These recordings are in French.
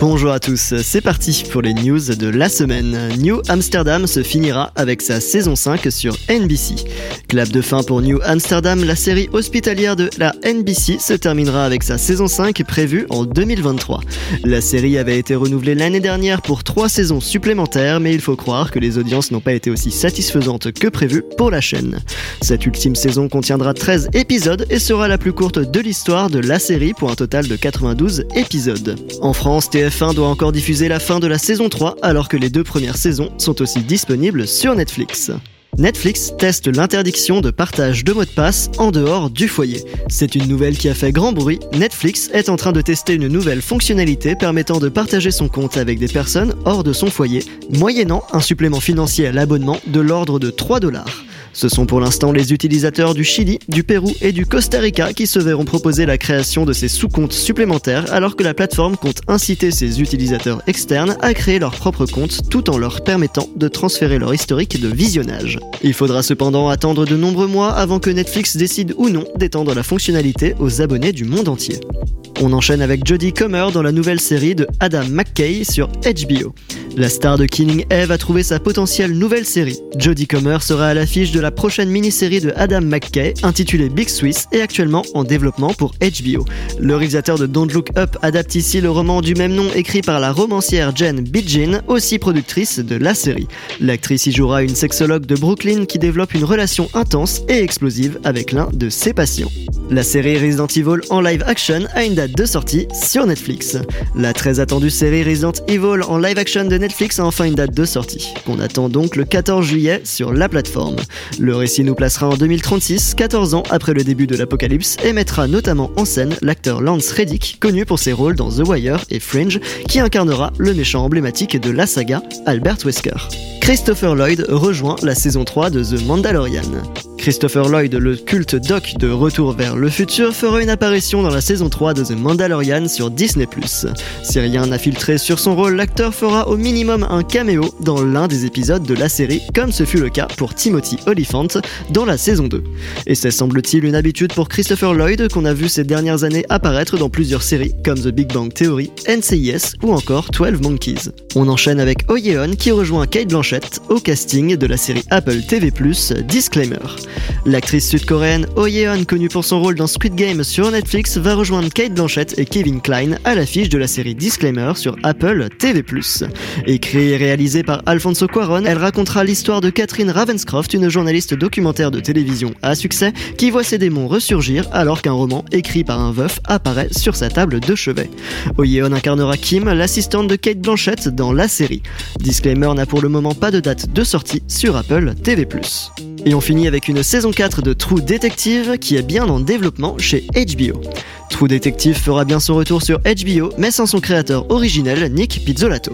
Bonjour à tous, c'est parti pour les news de la semaine. New Amsterdam se finira avec sa saison 5 sur NBC. Clap de fin pour New Amsterdam, la série hospitalière de la NBC se terminera avec sa saison 5 prévue en 2023. La série avait été renouvelée l'année dernière pour trois saisons supplémentaires, mais il faut croire que les audiences n'ont pas été aussi satisfaisantes que prévu pour la chaîne. Cette ultime saison contiendra 13 épisodes et sera la plus courte de l'histoire de la série pour un total de 92 épisodes. TF1 doit encore diffuser la fin de la saison 3 alors que les deux premières saisons sont aussi disponibles sur Netflix. Netflix teste l'interdiction de partage de mots de passe en dehors du foyer. C'est une nouvelle qui a fait grand bruit. Netflix est en train de tester une nouvelle fonctionnalité permettant de partager son compte avec des personnes hors de son foyer, moyennant un supplément financier à l'abonnement de l'ordre de 3 dollars. Ce sont pour l'instant les utilisateurs du Chili, du Pérou et du Costa Rica qui se verront proposer la création de ces sous-comptes supplémentaires alors que la plateforme compte inciter ses utilisateurs externes à créer leur propre compte tout en leur permettant de transférer leur historique de visionnage. Il faudra cependant attendre de nombreux mois avant que Netflix décide ou non d'étendre la fonctionnalité aux abonnés du monde entier. On enchaîne avec Jodie Comer dans la nouvelle série de Adam McKay sur HBO. La star de Killing Eve a trouvé sa potentielle nouvelle série. Jodie Comer sera à l'affiche de la prochaine mini-série de Adam McKay intitulée Big Swiss et actuellement en développement pour HBO. Le réalisateur de Don't Look Up adapte ici le roman du même nom écrit par la romancière Jen Bidgin, aussi productrice de la série. L'actrice y jouera une sexologue de Brooklyn qui développe une relation intense et explosive avec l'un de ses patients. La série Resident Evil en live action a une date de sortie sur Netflix. La très attendue série Resident Evil en live action de Netflix a enfin une date de sortie, qu'on attend donc le 14 juillet sur la plateforme. Le récit nous placera en 2036, 14 ans après le début de l'apocalypse, et mettra notamment en scène l'acteur Lance Reddick, connu pour ses rôles dans The Wire et Fringe, qui incarnera le méchant emblématique de la saga, Albert Wesker. Christopher Lloyd rejoint la saison 3 de The Mandalorian. Christopher Lloyd, le culte doc de Retour vers le futur, fera une apparition dans la saison 3 de The Mandalorian sur Disney+. Si rien n'a filtré sur son rôle, l'acteur fera au minimum un caméo dans l'un des épisodes de la série, comme ce fut le cas pour Timothy Olyphant dans la saison 2. Et c'est semble-t-il une habitude pour Christopher Lloyd qu'on a vu ces dernières années apparaître dans plusieurs séries comme The Big Bang Theory, NCIS ou encore 12 Monkeys. On enchaîne avec Oyeon qui rejoint Kate Blanchett au casting de la série Apple TV+, Disclaimer. L'actrice sud-coréenne Oh Yeon, connue pour son rôle dans Squid Game sur Netflix, va rejoindre Kate Blanchett et Kevin Klein à l'affiche de la série Disclaimer sur Apple TV+. Écrit et réalisé par Alfonso Cuaron, elle racontera l'histoire de Catherine Ravenscroft, une journaliste documentaire de télévision à succès qui voit ses démons ressurgir alors qu'un roman écrit par un veuf apparaît sur sa table de chevet. Oh Yeon incarnera Kim, l'assistante de Kate Blanchett dans la série. Disclaimer n'a pour le moment pas de date de sortie sur Apple TV+. Et on finit avec une saison 4 de True Detective qui est bien en développement chez HBO. True Detective fera bien son retour sur HBO, mais sans son créateur originel, Nick Pizzolato.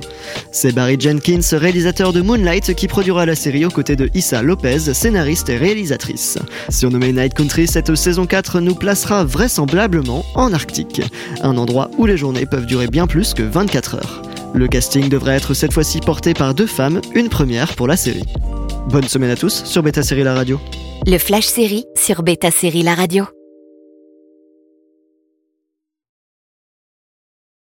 C'est Barry Jenkins, réalisateur de Moonlight, qui produira la série aux côtés de Issa Lopez, scénariste et réalisatrice. Surnommée Night Country, cette saison 4 nous placera vraisemblablement en Arctique, un endroit où les journées peuvent durer bien plus que 24 heures. Le casting devrait être cette fois-ci porté par deux femmes, une première pour la série. Bonne semaine à tous sur Beta Série La Radio. Le Flash Série sur Beta Série La Radio.